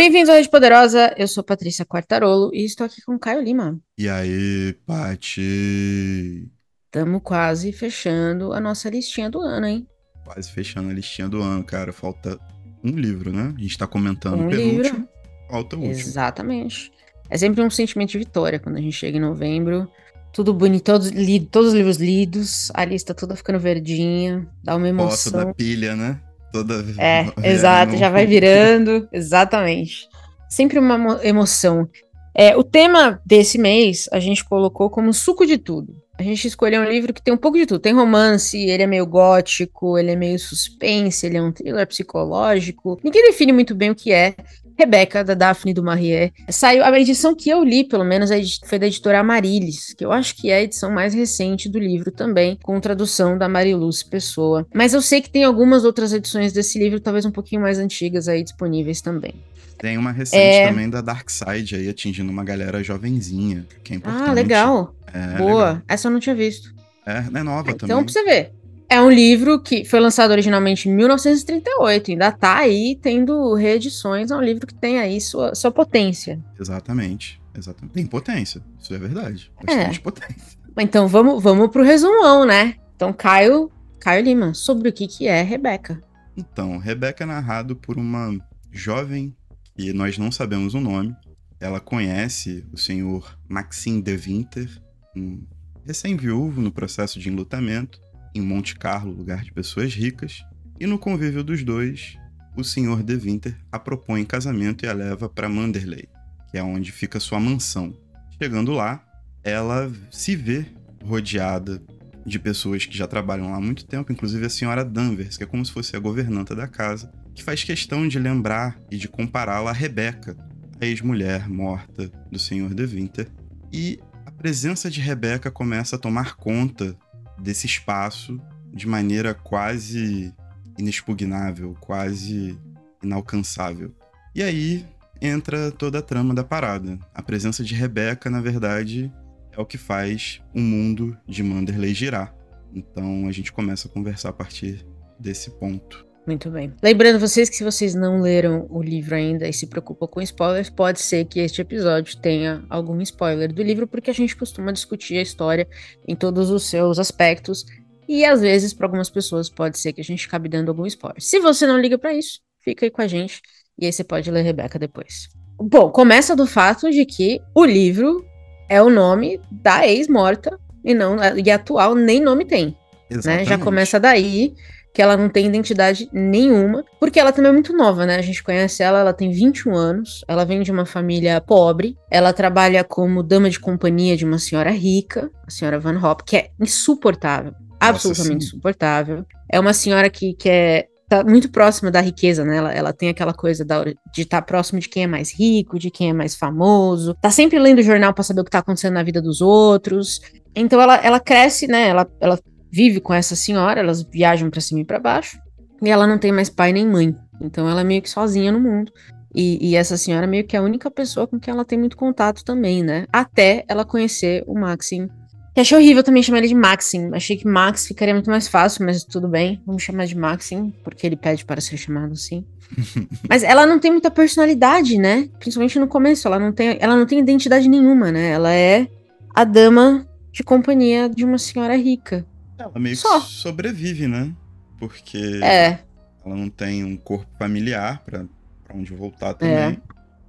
Bem-vindos à Rede Poderosa, eu sou Patrícia Quartarolo e estou aqui com Caio Lima. E aí, Pati? Estamos quase fechando a nossa listinha do ano, hein? Quase fechando a listinha do ano, cara. Falta um livro, né? A gente tá comentando Um o penúltimo, livro. falta o último. Exatamente. É sempre um sentimento de vitória quando a gente chega em novembro. Tudo bonito, todos, lido, todos os livros lidos, a lista toda ficando verdinha, dá uma Foto da emoção. pilha, né? Toda É, virando exato, já vai virando, exatamente. Sempre uma emo- emoção. É, o tema desse mês a gente colocou como suco de tudo. A gente escolheu um livro que tem um pouco de tudo. Tem romance, ele é meio gótico, ele é meio suspense, ele é um thriller psicológico. Ninguém define muito bem o que é. Rebeca, da Daphne do Marie. Saiu, a edição que eu li, pelo menos, edi- foi da editora Amarilis, que eu acho que é a edição mais recente do livro também, com tradução da Mariluz Pessoa. Mas eu sei que tem algumas outras edições desse livro, talvez um pouquinho mais antigas aí disponíveis também. Tem uma recente É. também da Dark Side aí, atingindo uma galera jovenzinha, que é importante. Ah, legal. É, Boa. legal. Essa eu não tinha visto. É, é nova Então, também. pra você ver. É um livro que foi lançado originalmente em 1938, ainda tá aí tendo reedições, é um livro que tem aí sua, sua potência. Exatamente. Exatamente. Tem potência. Isso é verdade. É. Bastante potência. Então vamos, vamos pro resumão, né? Então, Caio, Caio Lima, sobre o que, que é Rebeca. Então, Rebeca é narrado por uma jovem que nós não sabemos o nome. Ela conhece o senhor Maxime de Winter, um recém-viúvo no processo de enlutamento, em Monte Carlo, lugar de pessoas ricas. E no convívio dos dois, o senhor de Winter a propõe em casamento e a leva para Manderley, que é onde fica sua mansão. Chegando lá, ela se vê rodeada de pessoas que já trabalham lá há muito tempo, inclusive a senhora Danvers, que é como se fosse a governanta da casa, que faz questão de lembrar e de compará-la a Rebeca, a ex-mulher morta do senhor de Winter. E a presença de Rebeca começa a tomar conta desse espaço de maneira quase inexpugnável, quase inalcançável. E aí entra toda a trama da parada. A presença de Rebeca, na verdade, é o que faz o mundo de Manderley girar. Então a gente começa a conversar a partir desse ponto. Muito bem. Lembrando vocês que se vocês não leram o livro ainda e se preocupam com spoilers, pode ser que este episódio tenha algum spoiler do livro, porque a gente costuma discutir a história em todos os seus aspectos. E às vezes, para algumas pessoas, pode ser que a gente acabe dando algum spoiler. Se você não liga para isso, fica aí com a gente. E aí você pode ler Rebeca depois. Bom, começa do fato de que o livro é o nome da ex-morta e não e atual nem nome tem né? Já começa daí que ela não tem identidade nenhuma, porque ela também é muito nova, né? A gente conhece ela, ela tem 21 anos, ela vem de uma família pobre, ela trabalha como dama de companhia de uma senhora rica, a senhora Van Hop, que é insuportável, absolutamente sim. insuportável. É uma senhora que, que é tá muito próxima da riqueza, né? Ela, ela tem aquela coisa da, de estar próximo de quem é mais rico, de quem é mais famoso. Tá sempre lendo o jornal pra saber o que tá acontecendo na vida dos outros. Então ela, ela cresce, né? Ela, ela vive com essa senhora, elas viajam pra cima e pra baixo, e ela não tem mais pai nem mãe. Então ela é meio que sozinha no mundo. E, e essa senhora meio que é a única pessoa com quem ela tem muito contato também, né? Até ela conhecer o Maxim. Que achei horrível também chamar ele de Maxim. Achei que Max ficaria muito mais fácil, mas tudo bem. Vamos chamar de Maxim, porque ele pede para ser chamado assim. mas ela não tem muita personalidade, né? Principalmente no começo. Ela não tem, ela não tem identidade nenhuma, né? Ela é a dama de companhia de uma senhora rica. Ela meio Só. que sobrevive, né? Porque É, ela não tem um corpo familiar pra pra onde voltar também. É.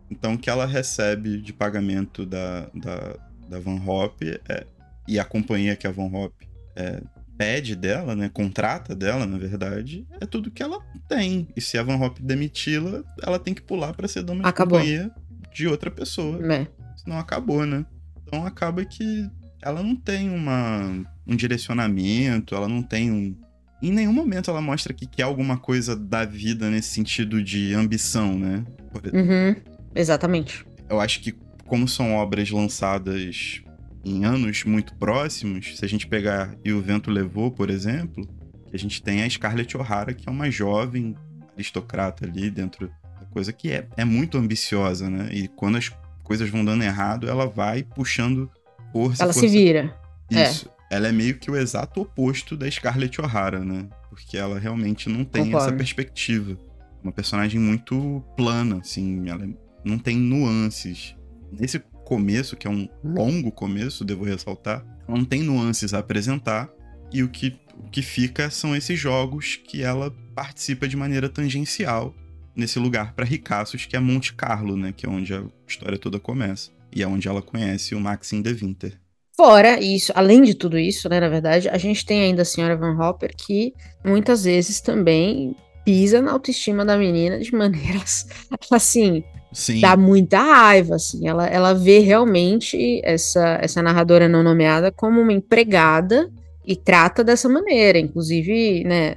Então o que ela recebe de pagamento da, da, da Van Hop é- e a companhia que a Van Hop é, pede dela, né? Contrata dela, na verdade, é tudo que ela tem. E se a Van Hop demiti-la, ela tem que pular pra ser dona de Acabou. companhia de outra pessoa. é. Senão acabou, né? Então acaba que ela não tem uma, um direcionamento, ela não tem um. Em nenhum momento ela mostra que quer alguma coisa da vida nesse sentido de ambição, né? Por- Uhum, exatamente. Eu acho que, como são obras lançadas em anos muito próximos, se a gente pegar E o Vento Levou, por exemplo, a gente tem a Scarlett O'Hara, que é uma jovem aristocrata ali dentro da coisa que é, é muito ambiciosa, né? E quando as coisas vão dando errado, ela vai puxando força. Ela se força. vira. É. Ela é meio que o exato oposto da Scarlett O'Hara, né? Porque ela realmente não tem Concordo. essa perspectiva. Uma personagem muito plana, assim, ela não tem nuances. Nesse começo, que é um longo começo, devo ressaltar, ela não tem nuances a apresentar, e o que, o que fica são esses jogos que ela participa de maneira tangencial nesse lugar para ricaços, que é Monte Carlo, né? Que é onde a história toda começa. E é onde ela conhece o Maxim de Winter. Fora isso, além de tudo isso, né, na verdade, a gente tem ainda a senhora Van Hopper que muitas vezes também pisa na autoestima da menina de maneiras assim, Sim. dá muita raiva, assim. Ela, ela vê realmente essa, essa narradora não nomeada como uma empregada e trata dessa maneira. Inclusive, né,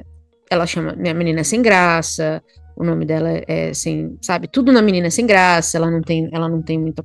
ela chama minha menina sem graça, o nome dela é sem, sabe, tudo na menina é sem graça, ela não tem, ela não tem muita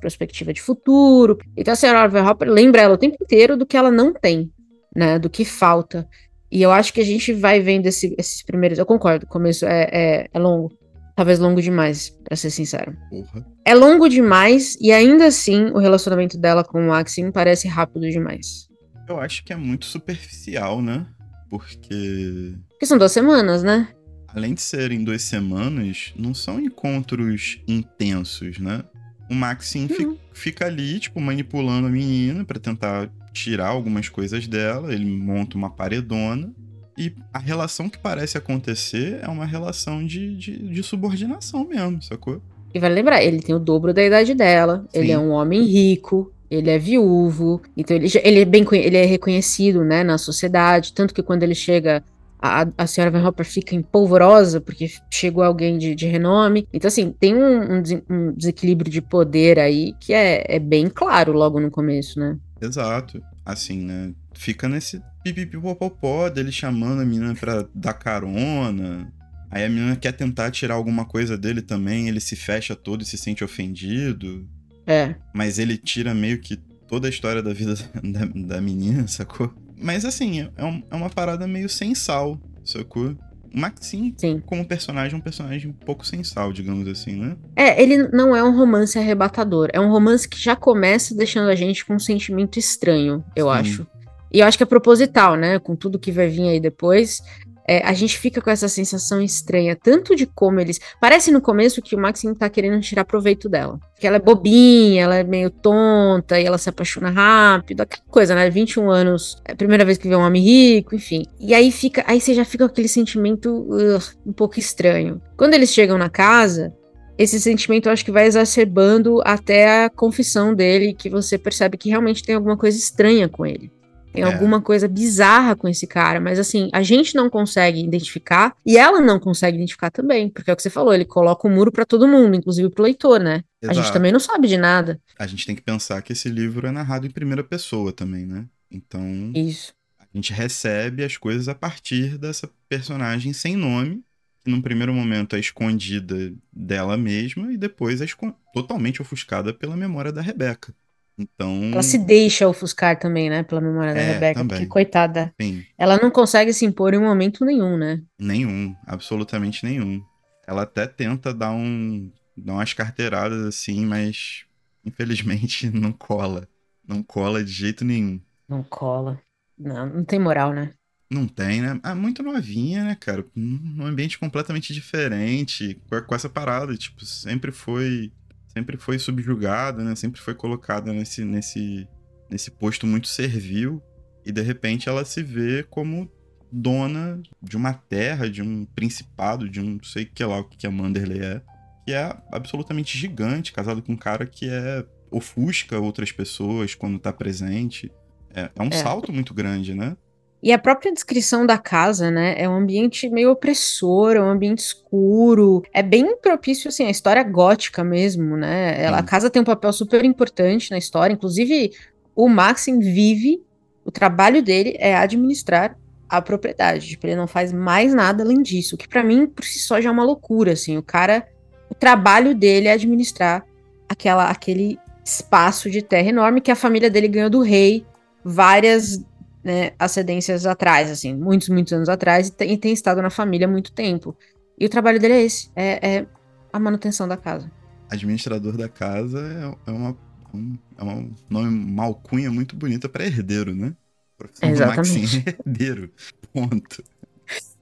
perspectiva de futuro. Então a senhora Hopper lembra ela o tempo inteiro do que ela não tem, né, do que falta. E eu acho que a gente vai vendo esse, esses primeiros, eu concordo, o começo é, é, é longo, talvez longo demais, para ser sincero. Porra. É longo demais e ainda assim o relacionamento dela com o Maxim parece rápido demais. Eu acho que é muito superficial, né? Porque. Porque são duas semanas, né? Além de serem duas semanas, não são encontros intensos, né? O Maxim uhum. fica ali, tipo, manipulando a menina para tentar tirar algumas coisas dela. Ele monta uma paredona. E a relação que parece acontecer é uma relação de, de, de subordinação mesmo, sacou? E vai lembrar, ele tem o dobro da idade dela, Sim. ele é um homem rico, ele é viúvo, então ele, ele, é bem ele é reconhecido né, na sociedade, tanto que quando ele chega a, a senhora Van Hopper fica empolvorosa porque chegou alguém de, de renome. Então, assim, tem um, um, um, desequilíbrio de poder aí que é, é bem claro logo no começo, né? Exato. Assim, né? Fica nesse pipipipopopó dele chamando a menina pra dar carona. Aí a menina quer tentar tirar alguma coisa dele também, ele se fecha todo e se sente ofendido. É. Mas ele tira meio que toda a história da vida da, da menina, sacou? Mas assim, é, um, é uma parada meio sem sal, sacou? O Maxim, Sim. como personagem, é um personagem um pouco sem sal, digamos assim, né? É, ele não é um romance arrebatador. É um romance que já começa deixando a gente com um sentimento estranho, eu Sim. acho. E eu acho que é proposital, né? Com tudo que vai vir aí depois é, a gente fica com essa sensação estranha, tanto de como eles. Parece no começo que o Maxim tá querendo tirar proveito dela. Que ela é bobinha, ela é meio tonta e ela se apaixona rápido, aquela coisa, né? 21 anos, é a primeira vez que vê um homem rico, enfim. E aí fica. Aí você já fica com aquele sentimento uh, um pouco estranho. Quando eles chegam na casa, esse sentimento eu acho que vai exacerbando até a confissão dele, que você percebe que realmente tem alguma coisa estranha com ele. Tem é. alguma coisa bizarra com esse cara, mas assim, a gente não consegue identificar e ela não consegue identificar também, porque é o que você falou, ele coloca o um muro para todo mundo, inclusive pro leitor, né? Exato. A gente também não sabe de nada. A gente tem que pensar que esse livro é narrado em primeira pessoa também, né? Então, Isso. a gente recebe as coisas a partir dessa personagem sem nome, que num primeiro momento é escondida dela mesma e depois é totalmente ofuscada pela memória da Rebeca. Então. Ela se deixa ofuscar também, né? Pela memória da é, Rebeca, também. porque, coitada. Sim. Ela não consegue se impor em momento nenhum, né? Nenhum, absolutamente nenhum. Ela até tenta dar um. dar umas carteiradas assim, mas infelizmente não cola. Não cola de jeito nenhum. Não cola. Não, não tem moral, né? Não tem, né? Ah, muito novinha, né, cara? Num ambiente completamente diferente, com essa parada, tipo, sempre foi sempre foi subjugada, né? Sempre foi colocada nesse, nesse, nesse posto muito servil. E de repente ela se vê como dona de uma terra, de um principado, de um não sei que lá o que a Manderley é. Que é absolutamente gigante, casado com um cara que é ofusca outras pessoas quando tá presente. É, é um é. salto muito grande, né? E a própria descrição da casa, né, é um ambiente meio opressor, é um ambiente escuro, é bem propício, assim, a história gótica mesmo, né, Ela, a casa tem um papel super importante na história, inclusive o Maxim vive, o trabalho dele é administrar a propriedade, tipo, ele não faz mais nada além disso, o que para mim, por si só, já é uma loucura, assim, o cara, o trabalho dele é administrar aquela, aquele espaço de terra enorme que a família dele ganhou do rei várias né, ascendências atrás, assim, muitos, muitos anos atrás, e tem, e tem, estado na família há muito tempo. E o trabalho dele é esse, é, é a manutenção da casa. Administrador da casa é, é uma, um, é um nome, uma alcunha muito bonita para herdeiro, né? Profissão Exatamente. herdeiro, ponto.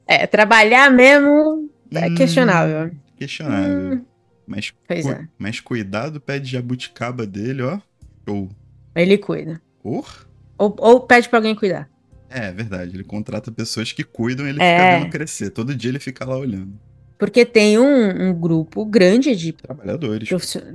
É, trabalhar mesmo é hum, questionável. Questionável. Hum, mas, pois cu é. mas cuidado do pé de jabuticaba dele, ó. Ou. Ele cuida. Or? Ou, ou pede pra alguém cuidar. É, verdade. Ele contrata pessoas que cuidam e ele é. fica vendo crescer. Todo dia ele fica lá olhando. Porque tem um, um grupo grande de trabalhadores,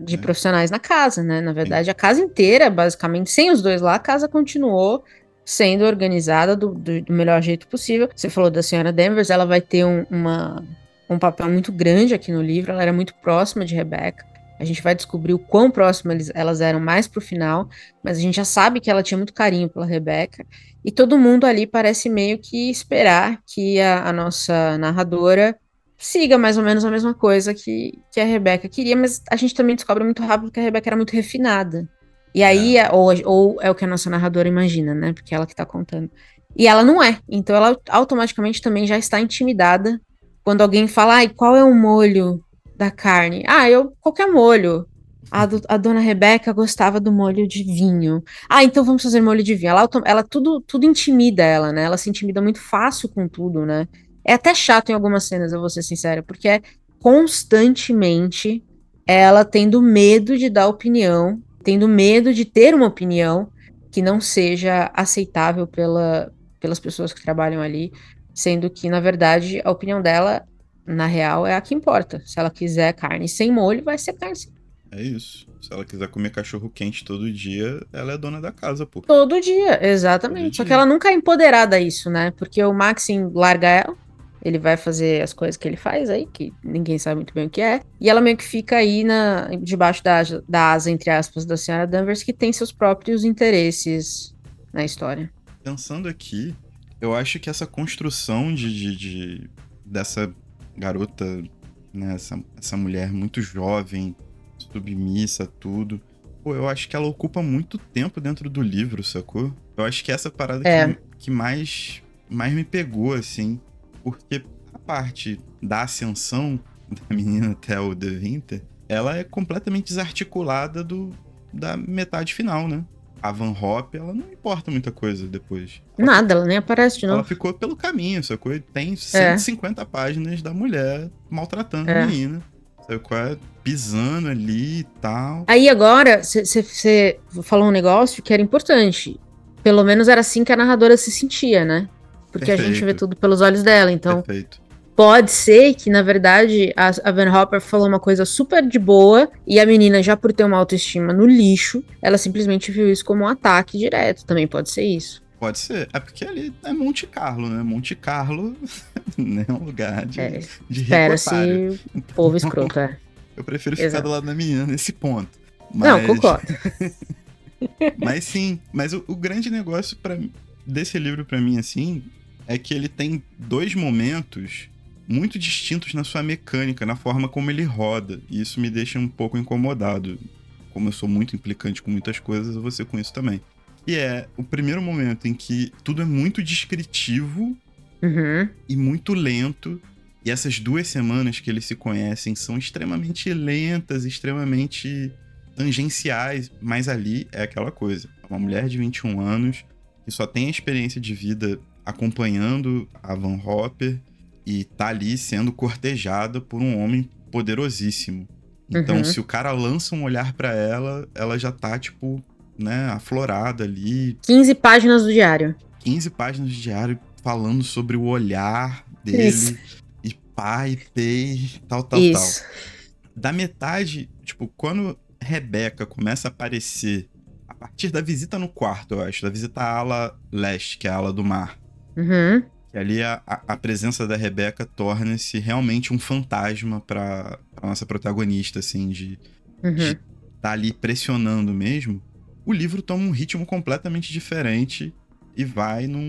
de né? profissionais na casa, né? Na verdade, Sim. a casa inteira, basicamente, sem os dois lá, a casa continuou sendo organizada do, do, do melhor jeito possível. Você falou da senhora Danvers, ela vai ter um, uma, um papel muito grande aqui no livro, ela era muito próxima de Rebecca. A gente vai descobrir o quão próximas elas eram mais pro final, mas a gente já sabe que ela tinha muito carinho pela Rebecca. E todo mundo ali parece meio que esperar que a, a nossa narradora siga mais ou menos a mesma coisa que, que a Rebecca queria, mas a gente também descobre muito rápido que a Rebecca era muito refinada. E aí, é. ou, ou é o que a nossa narradora imagina, né? Porque é ela que tá contando. E ela não é. Então ela automaticamente também já está intimidada quando alguém fala, ai, qual é o molho da carne? Ah, eu, qualquer molho. A, do, a, dona Rebeca gostava do molho de vinho. Ah, então vamos fazer molho de vinho. Ela, ela tudo, tudo intimida ela, né? Ela se intimida muito fácil com tudo, né? É até chato em algumas cenas, eu vou ser sincera, porque é constantemente ela tendo medo de dar opinião, tendo medo de ter uma opinião que não seja aceitável pela, pelas pessoas que trabalham ali, sendo que, na verdade, a opinião dela, na real, é a que importa. Se ela quiser carne sem molho, vai ser carne sem é isso. Se ela quiser comer cachorro quente todo dia, ela é dona da casa, pô. Todo dia, exatamente. Todo Só dia. que ela nunca é empoderada a isso, né? Porque o Maxim larga ela, ele vai fazer as coisas que ele faz aí, que ninguém sabe muito bem o que é. E ela meio que fica aí na, debaixo da, da asa, entre aspas, da senhora Danvers, que tem seus próprios interesses na história. Pensando aqui, eu acho que essa construção de, de, de dessa garota, né, essa, essa mulher muito jovem, submissa, tudo. Pô, eu acho que ela ocupa muito tempo dentro do livro, sacou? Eu acho que essa parada é. que, que mais, mais me pegou, assim. Porque a parte da ascensão da menina até o The Winter, ela é completamente desarticulada do, da metade final, né? A Van Hop, ela não importa muita coisa depois. Ela Nada, ela nem aparece de novo. Ela ficou pelo caminho, sacou? Tem 150 é. páginas da mulher maltratando é. a menina. Sabe qual é? Pisando ali e tal. Aí agora, você falou um negócio que era importante. Pelo menos era assim que a narradora se sentia, né? Porque Perfeito. a gente vê tudo pelos olhos dela, então. Perfeito. Pode ser que, na verdade, a, a Van Hopper falou uma coisa super de boa e a menina, já por ter uma autoestima no lixo, ela simplesmente viu isso como um ataque direto. Também pode ser isso. Pode ser. É porque ali é Monte Carlo, né? Monte Carlo é um lugar de, é, de Espera-se então, povo escroto, é. Eu prefiro Exato. ficar do lado da menina nesse ponto. Mas... Não, concordo. mas sim, mas o, o grande negócio para desse livro para mim, assim, é que ele tem dois momentos muito distintos na sua mecânica, na forma como ele roda. E isso me deixa um pouco incomodado. Como eu sou muito implicante com muitas coisas, você com isso também. E é o primeiro momento em que tudo é muito descritivo uhum. e muito lento. E essas duas semanas que eles se conhecem são extremamente lentas, extremamente tangenciais. Mas ali é aquela coisa. É uma mulher de 21 anos que só tem a experiência de vida acompanhando a Van Hopper e tá ali sendo cortejada por um homem poderosíssimo. Então, uhum. se o cara lança um olhar para ela, ela já tá, tipo, né, aflorada ali. 15 páginas do diário. 15 páginas do diário falando sobre o olhar dele. Isso. E pai, pei, tal, tal, Isso. tal. Da metade, tipo, quando Rebeca começa a aparecer a partir da visita no quarto, eu acho, da visita à ala leste, que é a ala do mar. Uhum. E ali a, a presença da Rebeca torna-se realmente um fantasma pra nossa protagonista, assim, de uhum. estar tá ali pressionando mesmo o livro toma um ritmo completamente diferente e vai num,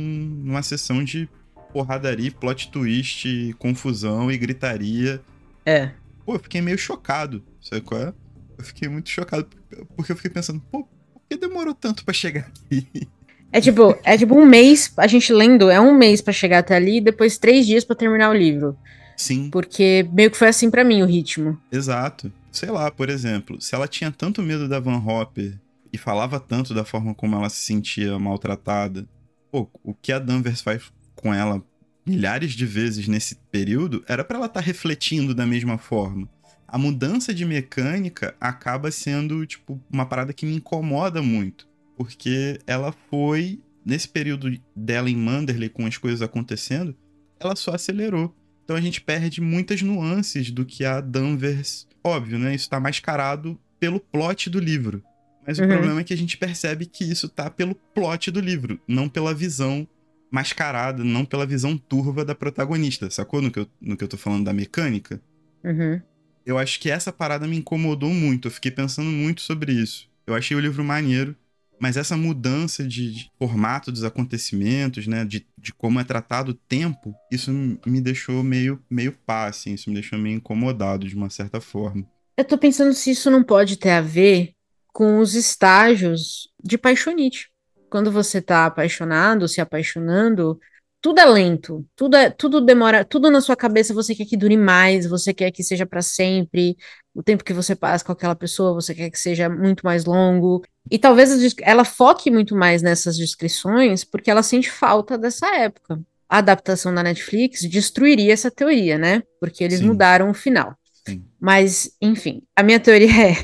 numa sessão de porradaria, plot twist, confusão e gritaria. É. Pô, eu fiquei meio chocado, sabe qual é? Eu fiquei muito chocado, porque eu fiquei pensando, pô, por que demorou tanto para chegar aqui? É tipo, é tipo um mês, a gente lendo, é um mês para chegar até ali e depois três dias para terminar o livro. Sim. Porque meio que foi assim para mim o ritmo. Exato. Sei lá, por exemplo, se ela tinha tanto medo da Van Hopper e falava tanto da forma como ela se sentia maltratada. Pô, o que a Danvers faz com ela milhares de vezes nesse período, era para ela estar tá refletindo da mesma forma. A mudança de mecânica acaba sendo, tipo, uma parada que me incomoda muito. Porque ela foi, nesse período dela em Manderley, com as coisas acontecendo, ela só acelerou. Então a gente perde muitas nuances do que a Danvers. Óbvio, né? Isso tá mascarado pelo plot do livro. Mas uhum. o problema é que a gente percebe que isso tá pelo plot do livro, não pela visão mascarada, não pela visão turva da protagonista, sacou? No que eu, no que eu tô falando da mecânica. Uhum. Eu acho que essa parada me incomodou muito, eu fiquei pensando muito sobre isso. Eu achei o livro maneiro, mas essa mudança de, de formato dos acontecimentos, né, de, de como é tratado o tempo, isso me deixou meio, meio pá, assim, isso me deixou meio incomodado de uma certa forma. Eu tô pensando se isso não pode ter a ver com os estágios de paixonite. Quando você tá apaixonado, se apaixonando, tudo é lento, tudo é, tudo demora, tudo na sua cabeça você quer que dure mais, você quer que seja para sempre. O tempo que você passa com aquela pessoa, você quer que seja muito mais longo. E talvez ela foque muito mais nessas descrições porque ela sente falta dessa época. A adaptação da Netflix destruiria essa teoria, né? Porque eles Sim. mudaram o final. Sim. Mas, enfim, a minha teoria é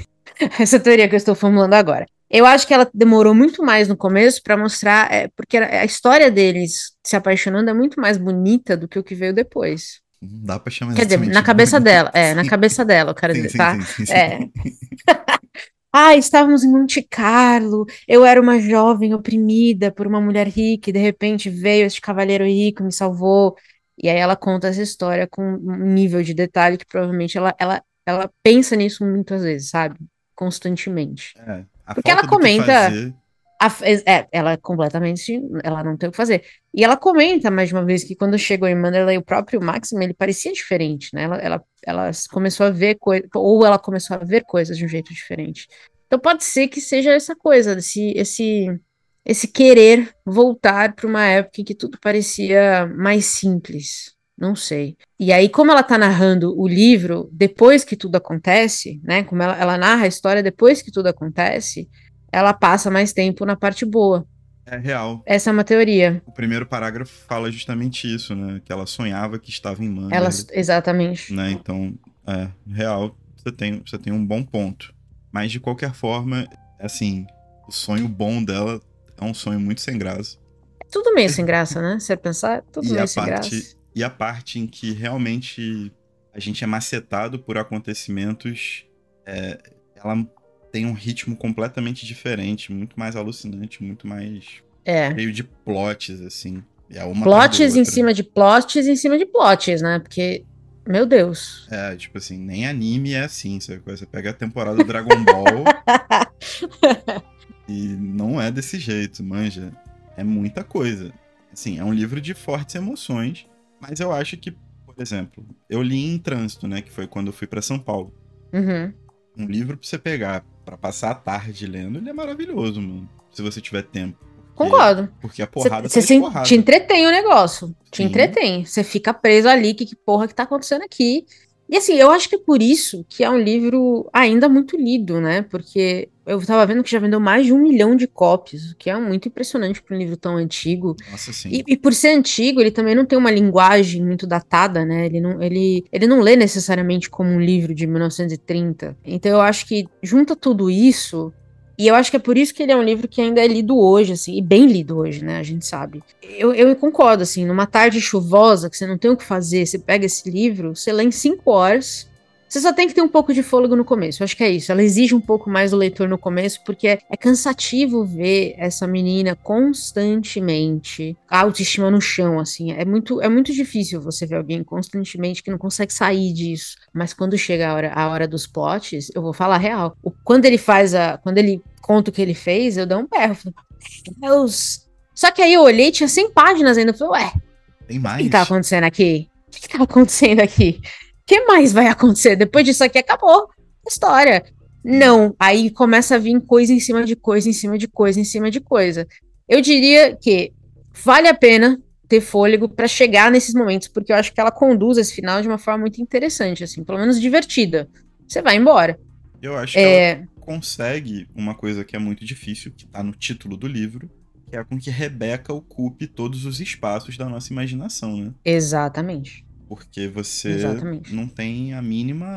essa teoria que eu estou formulando agora. Eu acho que ela demorou muito mais no começo para mostrar, é, porque a história deles se apaixonando é muito mais bonita do que o que veio depois. Não dá pra chamar Quer dizer, na cabeça dela, é, na cabeça dela, eu quero sim, dizer, sim, tá? Sim, sim, é. ah, estávamos em Monte Carlo, eu era uma jovem oprimida por uma mulher rica e de repente veio este cavaleiro rico me salvou. E aí ela conta essa história com um nível de detalhe que provavelmente ela, ela ela pensa nisso muitas vezes, sabe? Constantemente. É, Porque ela comenta. A, é, ela completamente. Ela não tem o que fazer. E ela comenta mais de uma vez que quando chegou em Manderley, o próprio Maxim, ele parecia diferente, né? Ela, ela, ela começou a ver coisas. Ou ela começou a ver coisas de um jeito diferente. Então pode ser que seja essa coisa, esse, esse, esse querer voltar para uma época em que tudo parecia mais simples. Não sei. E aí, como ela tá narrando o livro depois que tudo acontece, né? Como ela, ela narra a história depois que tudo acontece, ela passa mais tempo na parte boa. É real. Essa é uma teoria. O primeiro parágrafo fala justamente isso, né? Que ela sonhava que estava em Mandalay. Ela, exatamente. Né? Então, é real. Você tem, você tem um bom ponto. Mas de qualquer forma, assim, o sonho bom dela é um sonho muito sem graça. Tudo meio sem graça, né? Se você pensar, tudo e meio sem parte, graça e a parte em que realmente a gente é macetado por acontecimentos, é, ela tem um ritmo completamente diferente, muito mais alucinante, muito mais é. cheio de plots, assim. É uma plots em cima de plots em cima de plots, né? Porque, meu Deus. É, tipo assim, nem anime é assim, sabe? Você pega a temporada do Dragon Ball e não é desse jeito, manja. É muita coisa. Assim, é um livro de fortes emoções mas eu acho que, por exemplo, eu li em trânsito, né? Que foi quando eu fui para São Paulo. Uhum. Um livro pra você pegar para passar a tarde lendo, ele é maravilhoso, mano. Se você tiver tempo. Porque, Concordo. Porque a porrada Você se, te entretém o negócio. Te Sim. entretém. Você fica preso ali, que, que porra que tá acontecendo aqui? E assim, eu acho que é por isso que é um livro ainda muito lido, né? Porque eu tava vendo que já vendeu mais de um milhão de cópias, o que é muito impressionante para um livro tão antigo. Nossa, sim. E, e, por ser antigo, ele também não tem uma linguagem muito datada, né? Ele não, ele, ele não lê necessariamente como um livro de 1930. Então eu acho que junta tudo isso e eu acho que é por isso que ele é um livro que ainda é lido hoje, assim, e bem lido hoje, né? A gente sabe. Eu, eu concordo, assim, numa tarde chuvosa, que você não tem o que fazer, você pega esse livro, você lê em cinco horas, você só tem que ter um pouco de fôlego no começo. Eu acho que é isso. Ela exige um pouco mais do leitor no começo, porque é, é cansativo ver essa menina constantemente, a autoestima no chão, assim. É muito, é muito difícil você ver alguém constantemente que não consegue sair disso. Mas quando chega a hora, a hora dos plots, eu vou falar real. O, quando ele faz a. Quando ele conta o que ele fez, eu dou um berro. Deus. Só que aí eu olhei, tinha 100 páginas ainda. Eu falei, ué. Tem mais. O que tá acontecendo aqui? O que, que tá acontecendo aqui? que mais vai acontecer? Depois disso aqui acabou a história. Não, aí começa a vir coisa em cima de coisa, em cima de coisa, em cima de coisa. Eu diria que vale a pena ter fôlego para chegar nesses momentos, porque eu acho que ela conduz esse final de uma forma muito interessante, assim, pelo menos divertida. Você vai embora. Eu acho que é... ela consegue uma coisa que é muito difícil, que tá no título do livro, quer com que Rebeca ocupe todos os espaços da nossa imaginação, né? Exatamente. Porque você Exatamente. não tem a mínima.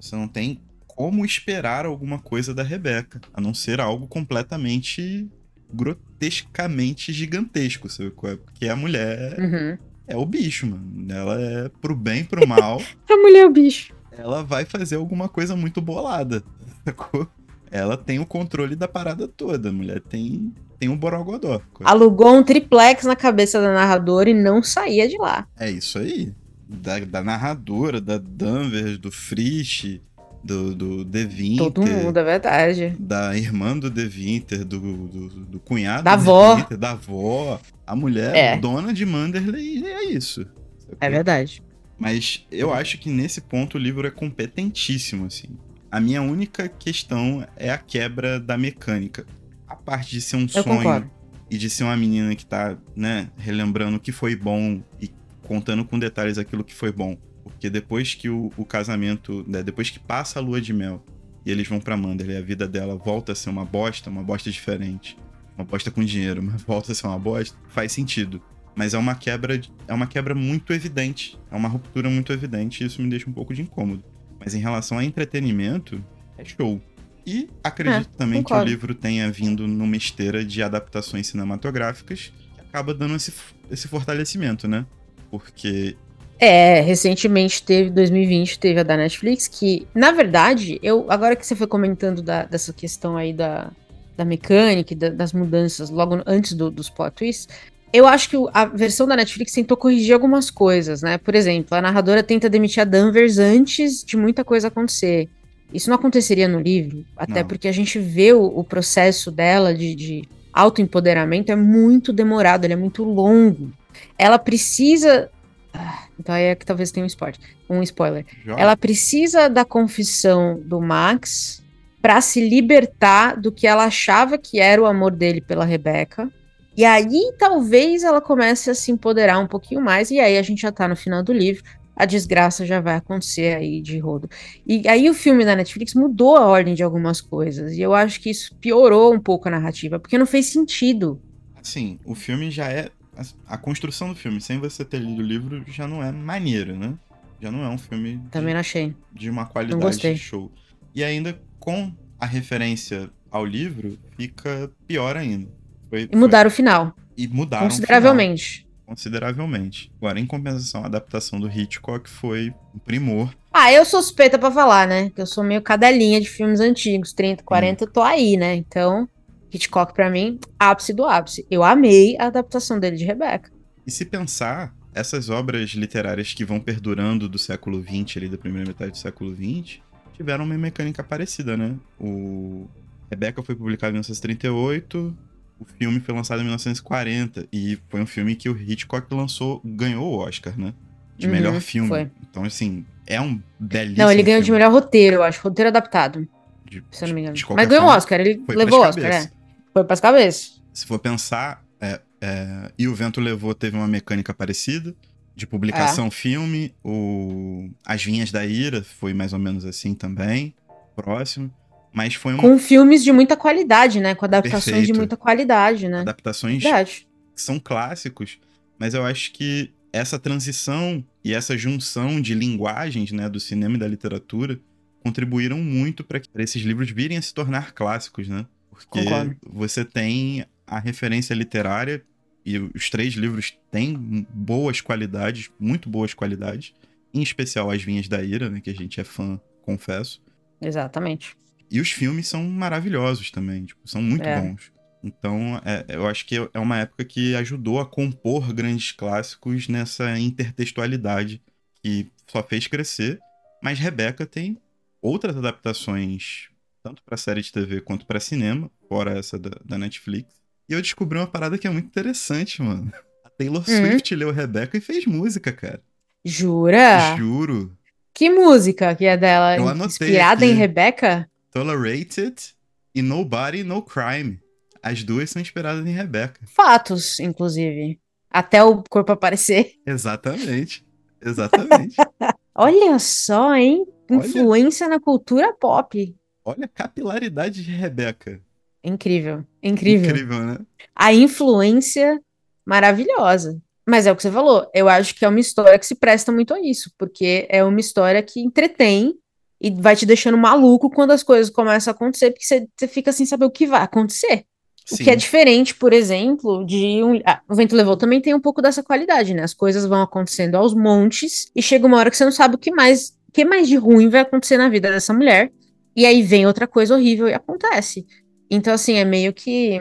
Você não tem como esperar alguma coisa da Rebeca, a não ser algo completamente grotescamente gigantesco, sabe? é? Porque a mulher Uhum. é o bicho, mano. Ela é pro bem, pro mal. A mulher é o bicho. ela vai fazer alguma coisa muito bolada. Sacou? Ela tem o controle da parada toda. A mulher tem, tem um borogodó. Alugou um triplex na cabeça da narradora e não saía de lá. É isso aí. Da, da narradora, da Danvers, do Frisch, do, do De Winter, Todo mundo, é verdade. da irmã do De Winter, do, do, do cunhado Da avó. Winter, da avó. A mulher É. dona de Manderley e é isso. É verdade. Mas eu acho que nesse ponto o livro é competentíssimo, assim. A minha única questão é a quebra da mecânica. A parte de ser um Eu sonho concordo. e de ser uma menina que tá, né, relembrando o que foi bom e contando com detalhes aquilo que foi bom. Porque depois que o, o casamento, né, depois que passa a lua de mel e eles vão pra Manderley, a vida dela volta a ser uma bosta, uma bosta diferente. Uma bosta com dinheiro, mas volta a ser uma bosta, faz sentido. Mas é uma quebra, é uma quebra muito evidente, é uma ruptura muito evidente e isso me deixa um pouco de incômodo. Mas em relação a entretenimento, é show. E acredito também que o concordo. livro tenha vindo numa esteira de adaptações cinematográficas que acaba dando esse, esse fortalecimento, né? Porque É, recentemente teve, 2020, teve a da Netflix, que, na verdade, eu, agora que você foi comentando da- dessa questão aí da, da mecânica e da- das mudanças logo antes do- dos plot twists, eu acho que a versão da Netflix tentou corrigir algumas coisas, né? Por exemplo, a narradora tenta demitir a Danvers antes de muita coisa acontecer. Isso não aconteceria no livro, até Não. porque a gente vê o, o processo dela de, de autoempoderamento é muito demorado, ele é muito longo. Ela precisa. Ah, então aí é que talvez tenha um spoiler. Um spoiler. Ela precisa da confissão do Max para se libertar do que ela achava que era o amor dele pela Rebeca. E aí talvez ela comece a se empoderar um pouquinho mais. E aí a gente já tá no final do livro. A desgraça já vai acontecer aí de rodo. E aí o filme da Netflix mudou a ordem de algumas coisas. E eu acho que isso piorou um pouco a narrativa, porque não fez sentido. Assim, o filme já é. a- construção do filme, sem você ter lido o livro, já não é maneiro, né? Já não é um filme de- Também não achei. de uma qualidade gostei. show. E ainda com a referência ao livro, fica pior ainda. Foi- E mudaram o final, foi- e mudaram consideravelmente. final, consideravelmente. Agora, em compensação, a adaptação do Hitchcock foi um primor. Ah, eu sou suspeita pra falar, né? Que eu sou meio cadelinha de filmes antigos, 30, 40, eu tô aí, né? Então, Hitchcock pra mim, ápice do ápice. Eu amei a adaptação dele de Rebecca. E se pensar, essas obras literárias que vão perdurando do século XX, ali da primeira metade do século XX, tiveram uma mecânica parecida, né? O Rebecca foi publicado em 1938, o filme foi lançado em 1940, e foi um filme que o Hitchcock lançou, ganhou o Oscar, né? De Uhum, melhor filme. foi. Então, assim, é um belíssimo Não, ele ganhou de filme. melhor roteiro, eu acho. Roteiro adaptado, De- se eu não me engano. de Mas ganhou o Oscar, ele foi levou o Oscar, cabeças. é. Foi pras cabeças. Se for pensar, é, é, E o Vento Levou teve uma mecânica parecida, de publicação É. filme. O As Vinhas da Ira foi mais ou menos assim também, próximo. Mas foi uma Com filmes de muita qualidade, né? Com adaptações de Perfeito. muita qualidade, né? adaptações Verdade. que são clássicos, mas eu acho que essa transição e essa junção de linguagens, né, do cinema e da literatura contribuíram muito para esses livros virem a se tornar clássicos, né? Porque Concordo. você tem a referência literária e os três livros têm boas qualidades, muito boas qualidades, em especial As Vinhas da Ira, né, que a gente é fã, confesso. Exatamente. E os filmes são maravilhosos também, tipo, são muito É. bons. Então, é, eu acho que é uma época que ajudou a compor grandes clássicos nessa intertextualidade que só fez crescer. Mas Rebeca tem outras adaptações, tanto pra série de TV quanto pra cinema, fora essa da, da Netflix. E eu descobri uma parada que é muito interessante, mano. A Taylor Uhum. Swift leu Rebeca e fez música, cara. Jura? Juro. Que música que é dela? Eu anotei Inspirada aqui. em Rebecca? Tolerated e Nobody No Crime. As duas são inspiradas em Rebeca. Fatos, inclusive. Até o corpo aparecer. Exatamente. Exatamente. Olha só, hein? Olha. Influência na cultura pop. Olha a capilaridade de Rebeca. Incrível, incrível. Incrível, né? A influência maravilhosa. Mas é o que você falou, eu acho que é uma história que se presta muito a isso, porque é uma história que entretém e vai te deixando maluco quando as coisas começam a acontecer, porque você, você fica sem saber o que vai acontecer. Sim. O que é diferente, por exemplo, de um. Ah, o Vento Levou também tem um pouco dessa qualidade, né? As coisas vão acontecendo aos montes e chega uma hora que você não sabe o que mais, o que mais de ruim vai acontecer na vida dessa mulher. E aí vem outra coisa horrível e acontece. Então, assim, é meio que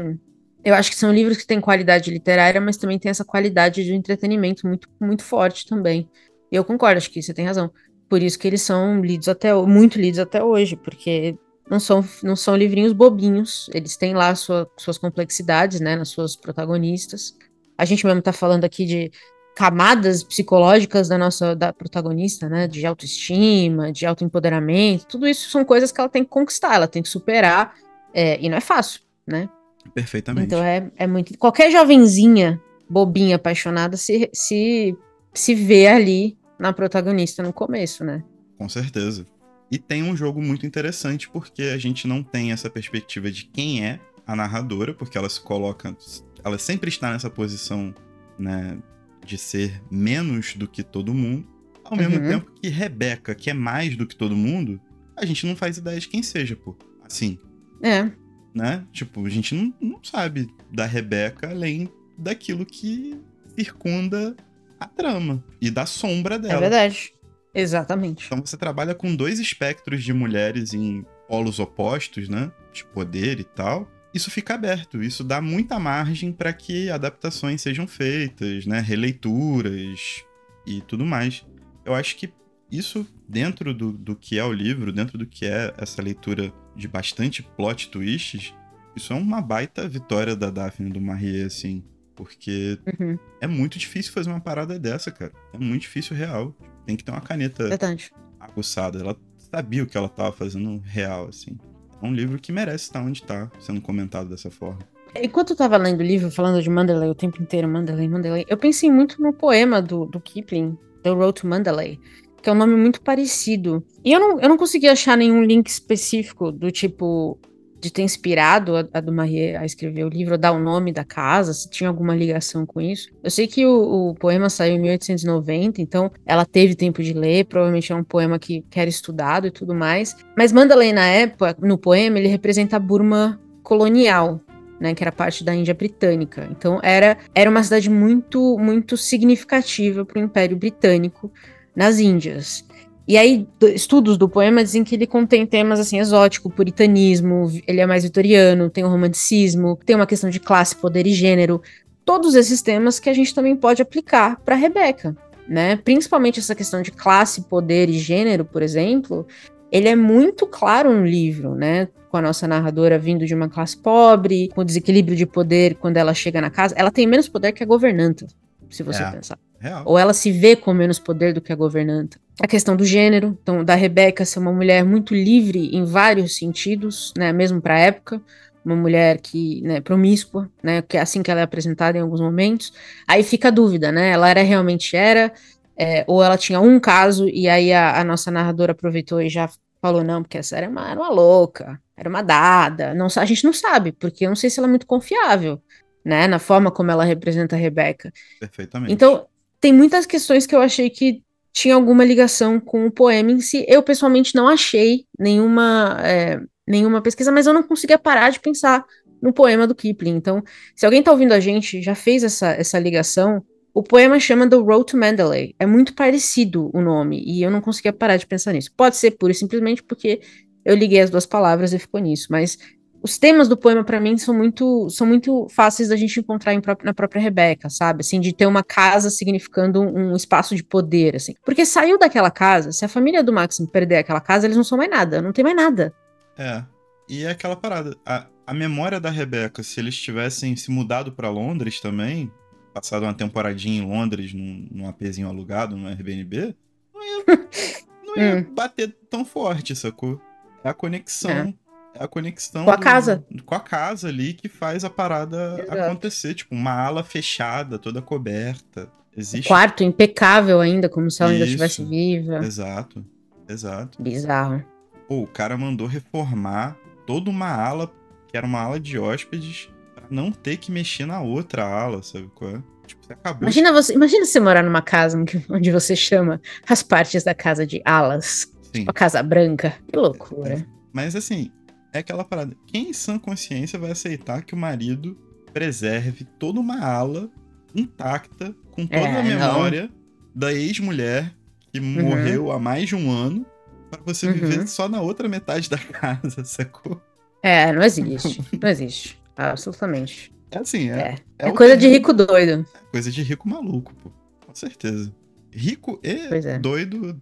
eu acho que são livros que têm qualidade literária, mas também tem essa qualidade de entretenimento muito, muito forte também. E eu concordo, acho que você tem razão. Por isso que eles são lidos até muito lidos até hoje, porque não são, não são livrinhos bobinhos. Eles têm lá sua, suas complexidades, né, nas suas protagonistas. A gente mesmo tá falando aqui de camadas psicológicas da nossa da protagonista, né, de autoestima, de autoempoderamento. Tudo isso são coisas que ela tem que conquistar, ela tem que superar, é, e não é fácil, né? Perfeitamente. Então é, é muito. Qualquer jovenzinha, bobinha, apaixonada, se, se, se vê ali na protagonista no começo, né? Com certeza. E tem um jogo muito interessante porque a gente não tem essa perspectiva de quem é a narradora, porque ela se coloca. Ela sempre está nessa posição, né? De ser menos do que todo mundo. Ao mesmo uhum. tempo que Rebeca, que é mais do que todo mundo, a gente não faz ideia de quem seja, pô. Assim. É né? Tipo, a gente não, não sabe da Rebeca além daquilo que circunda a trama e da sombra é dela. É verdade. Exatamente. Então você trabalha com dois espectros de mulheres em polos opostos, né? De poder e tal. Isso fica aberto, isso dá muita margem para que adaptações sejam feitas, né? Releituras e tudo mais. Eu acho que isso, dentro do, do que é o livro, dentro do que é essa leitura de bastante plot twists, isso é uma baita vitória da Daphne do Marie, assim. Porque uhum. é muito difícil fazer uma parada dessa, cara. É muito difícil real. Tem que ter uma caneta Verdade. aguçada. Ela sabia o que ela tava fazendo real, assim. É um livro que merece estar onde tá, sendo comentado dessa forma. Enquanto eu tava lendo o livro, falando de Mandalay o tempo inteiro, Mandalay, Mandalay, eu pensei muito no poema do, do Kipling, The Road to Mandalay, que é um nome muito parecido. E eu não, eu não consegui achar nenhum link específico do tipo de ter inspirado a, a do Marie a escrever o livro, dar o nome da casa, se tinha alguma ligação com isso. Eu sei que o, o, poema saiu em 1890, então ela teve tempo de ler, provavelmente é um poema que, que era estudado e tudo mais. Mas Mandalay, na época, no poema, ele representa a Burma colonial, né, que era parte da Índia Britânica. Então era, era uma cidade muito, muito significativa para o Império Britânico nas Índias. E aí, estudos do poema dizem que ele contém temas assim, exótico, puritanismo, ele é mais vitoriano, tem o romanticismo, tem uma questão de classe, poder e gênero. Todos esses temas que a gente também pode aplicar para Rebeca, né? Principalmente essa questão de classe, poder e gênero, por exemplo, ele é muito claro no livro, né? Com a nossa narradora vindo de uma classe pobre, com desequilíbrio de poder quando ela chega na casa. Ela tem menos poder que a governanta, se você é. pensar. Real. Ou ela se vê com menos poder do que a governanta. A questão do gênero, então, da Rebeca ser uma mulher muito livre em vários sentidos, né, mesmo para a época, uma mulher que, né, promíscua, né, que é assim que ela é apresentada em alguns momentos. Aí fica a dúvida, né, ela era realmente era, é, ou ela tinha um caso e aí a, a, nossa narradora aproveitou e já falou não, porque essa era uma, era uma louca, era uma dada. Não, a gente não sabe, porque eu não sei se ela é muito confiável, né, na forma como ela representa a Rebeca. Perfeitamente. Então, tem muitas questões que eu achei que tinha alguma ligação com o poema em si. Eu, pessoalmente, não achei nenhuma, é, nenhuma pesquisa, mas eu não conseguia parar de pensar no poema do Kipling. Então, se alguém está ouvindo a gente, já fez essa, essa ligação, o poema chama The Road to Mandalay. É muito parecido o nome, e eu não conseguia parar de pensar nisso. Pode ser pura e simplesmente porque eu liguei as duas palavras e ficou nisso, mas os temas do poema para mim são muito são muito fáceis da gente encontrar na própria Rebeca, sabe? Assim, de ter uma casa significando um, um, espaço de poder, assim. Porque saiu daquela casa, se a família do Maxim perder aquela casa, eles não são mais nada, não tem mais nada. É. E é aquela parada, a, a memória da Rebeca, se eles tivessem se mudado para Londres também, passado uma temporadinha em Londres num, num apezinho alugado no Airbnb, não ia, não ia hum. bater tão forte, sacou? É a conexão. É a conexão com a do, casa. Com a casa ali que faz a parada Exato. acontecer. Tipo, uma ala fechada, toda coberta. Existe. O quarto impecável ainda, como se ela ainda estivesse viva. Exato. Exato. Bizarro. Pô, o cara mandou reformar toda uma ala que era uma ala de hóspedes pra não ter que mexer na outra ala, sabe qual é? Tipo, você acabou. Imagina você, imagina você morar numa casa onde você chama as partes da casa de alas. Sim. Tipo a Casa Branca. Que loucura. Mas assim, é aquela parada. Quem em sã consciência vai aceitar que o marido preserve toda uma ala intacta, com toda É, a não. memória da ex-mulher que morreu há mais de um ano, pra você Uhum. viver só na outra metade da casa, sacou? É, não existe. Não existe. Absolutamente. É assim, é. É, o coisa de rico doido. Coisa de rico maluco, pô. Com certeza. Rico e é. doido,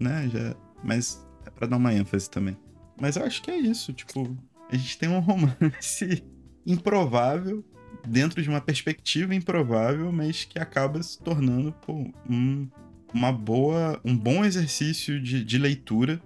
né? Já, mas é pra dar uma ênfase também. Mas eu acho que é isso, tipo, a gente tem um romance improvável dentro de uma perspectiva improvável, mas que acaba se tornando pô, um, uma boa, um bom exercício de, de leitura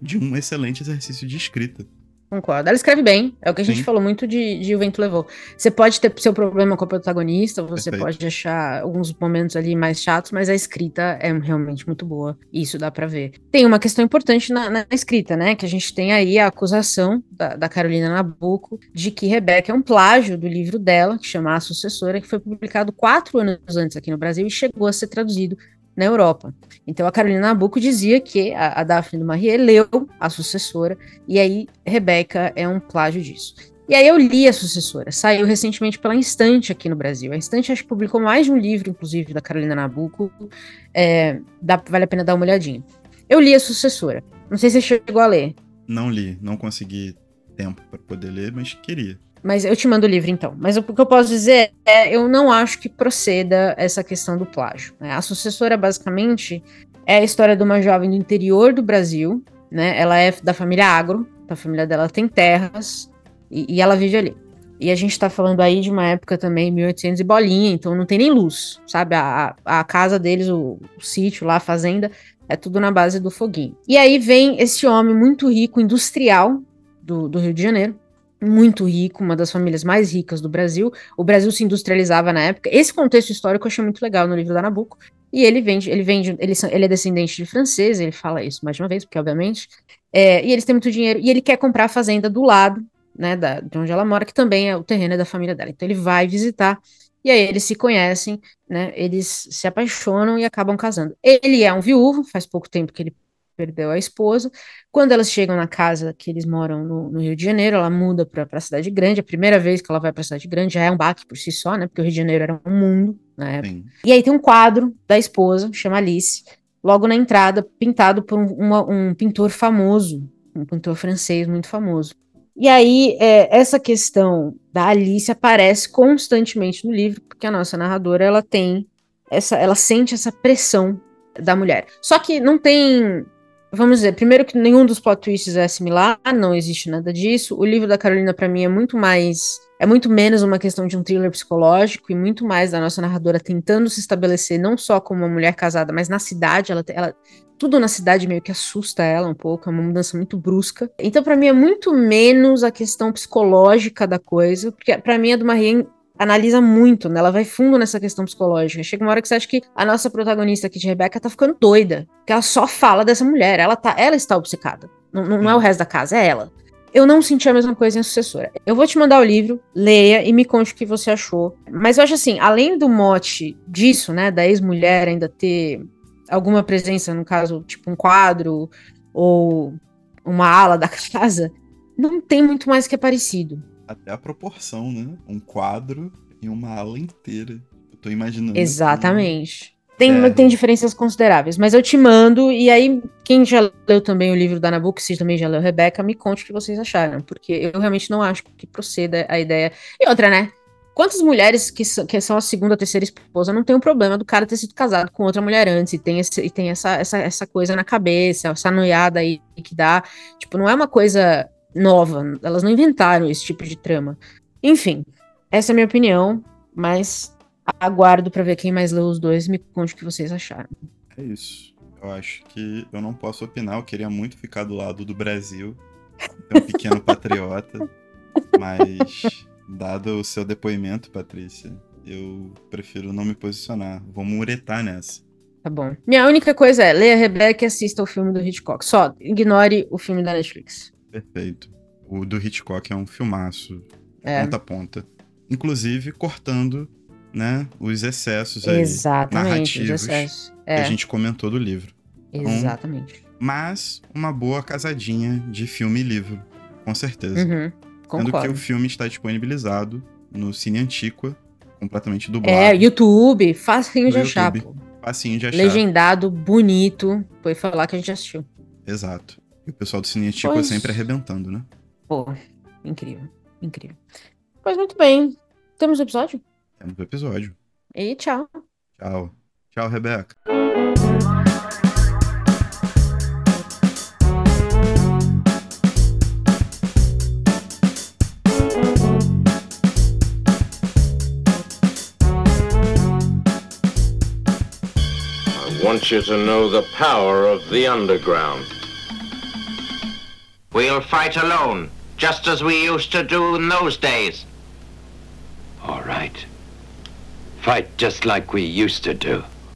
de um excelente exercício de escrita. Concordo. Ela escreve bem. É o que a gente Sim. falou muito de, de O Vento Levou. Você pode ter seu problema com a protagonista, você Perfeito. pode achar alguns momentos ali mais chatos, mas a escrita é realmente muito boa. Isso dá pra ver. Tem uma questão importante na, na escrita, né? Que a gente tem aí a acusação da, da Carolina Nabuco de que Rebeca é um plágio do livro dela, que chama A Sucessora, que foi publicado quatro anos antes aqui no Brasil e chegou a ser traduzido na Europa. Então a Carolina Nabuco dizia que a, a Daphne do Maurier leu A Sucessora e aí, Rebeca é um plágio disso. E aí eu li a sucessora. Saiu recentemente pela Instante aqui no Brasil. A Instante acho que publicou mais de um livro, inclusive, da Carolina Nabuco. É, dá- vale a pena dar uma olhadinha. Eu li a sucessora. Não sei se você chegou a ler, Não li, não consegui tempo pra poder ler, mas queria. Mas eu te mando o livro então. Mas o que eu posso dizer é, eu não acho que proceda essa questão do plágio. né? A sucessora, basicamente, é a história de uma jovem do interior do Brasil, né? Ela é da família agro, a família dela tem terras e, e ela vive ali. E a gente tá falando aí de uma época também, 1800 e bolinha, então não tem nem luz, sabe? A, a a casa deles, o, o sítio lá, a fazenda, é tudo na base do foguinho. E aí vem esse homem muito rico, industrial, do, do Rio de Janeiro, muito rico, uma das famílias mais ricas do Brasil. O Brasil se industrializava na época. Esse contexto histórico eu achei muito legal no livro da Nabucco. E ele vende, ele vende, ele, ele é descendente de francês, ele fala isso mais de uma vez, porque obviamente. É, e eles têm muito dinheiro, e ele quer comprar a fazenda do lado, né, da, de onde ela mora, que também é o terreno é da família dela. Então ele vai visitar, e aí eles se conhecem, né, eles se apaixonam e acabam casando. Ele é um viúvo, faz pouco tempo que ele perdeu a esposa. Quando elas chegam na casa que eles moram no, no Rio de Janeiro, ela muda para a cidade grande. A primeira vez que ela vai para a cidade grande já é um baque por si só, né? Porque o Rio de Janeiro era um mundo na época. Sim. E aí tem um quadro da esposa, chama Alice, logo na entrada, pintado por um, uma- um pintor famoso, um pintor francês muito famoso. E aí, é, essa questão da Alice aparece constantemente no livro, porque a nossa narradora, ela tem essa, ela sente essa pressão da mulher. Só que não tem, vamos dizer, primeiro que nenhum dos plot twists é similar, não existe nada disso. O livro da Carolina, para mim, é muito mais é muito menos uma questão de um thriller psicológico e muito mais da nossa narradora tentando se estabelecer não só como uma mulher casada, mas na cidade. Ela, ela tudo na cidade meio que assusta ela um pouco, é uma mudança muito brusca. Então, para mim, é muito menos a questão psicológica da coisa, porque para mim a do Marie analisa muito, né? Ela vai fundo nessa questão psicológica. Chega uma hora que você acha que a nossa protagonista aqui de Rebecca tá ficando doida, que ela só fala dessa mulher, ela tá, ela está obcecada. Não, não, é o resto da casa, é ela. Eu não senti a mesma coisa em a sucessora. Eu vou te mandar o livro, leia e me conte o que você achou. Mas eu acho assim, além do mote disso, né, da ex-mulher ainda ter alguma presença, no caso, tipo um quadro ou uma ala da casa, não tem muito mais que é parecido. Até a proporção, né? Um quadro e uma ala inteira. Eu tô imaginando. aqui. Exatamente. Tem, É. tem diferenças consideráveis, mas eu te mando, e aí, quem já leu também o livro da Nabucco, se também já leu Rebeca, me conte o que vocês acharam, porque eu realmente não acho que proceda a ideia. E outra, né? Quantas mulheres que, são- que são a segunda, terceira esposa não tem o problema do cara ter sido casado com outra mulher antes e tem, esse, e tem essa, essa, essa coisa na cabeça, essa noiada aí que dá. Tipo, não é uma coisa nova, elas não inventaram esse tipo de trama. Enfim, essa é a minha opinião, mas aguardo pra ver quem mais leu os dois e me conte o que vocês acharam. É isso. Eu acho que eu não posso opinar. Eu queria muito ficar do lado do Brasil. Ser um pequeno patriota. Mas, dado o seu depoimento, Patrícia, eu prefiro não me posicionar. Vou muretar nessa. Tá bom. Minha única coisa é, leia Rebeca e assista o filme do Hitchcock. Só, ignore o filme da Netflix. Perfeito. O do Hitchcock é um filmaço, É. ponta a ponta. Inclusive cortando, né, os excessos aí, Exatamente, os narrativos excessos. que É, a gente comentou do livro. exatamente. Mas uma boa casadinha de filme e livro, com certeza. Uhum, Sendo que concordo. o filme está disponibilizado no Cine Antiqua, completamente dublado. É, YouTube, facinho de achar, pô. Facinho de achar. Legendado, bonito. Foi falar que a gente assistiu. Exato. E o pessoal do Cine Antiqua Pois. sempre arrebentando, né? Pô, incrível, incrível. Pois muito bem. Temos o episódio? Temos o episódio. E tchau. Tchau. Tchau, Rebeca. I want you to know the power of the underground. We'll fight alone, just as we used to do in those days. All right. Fight just like we used to do.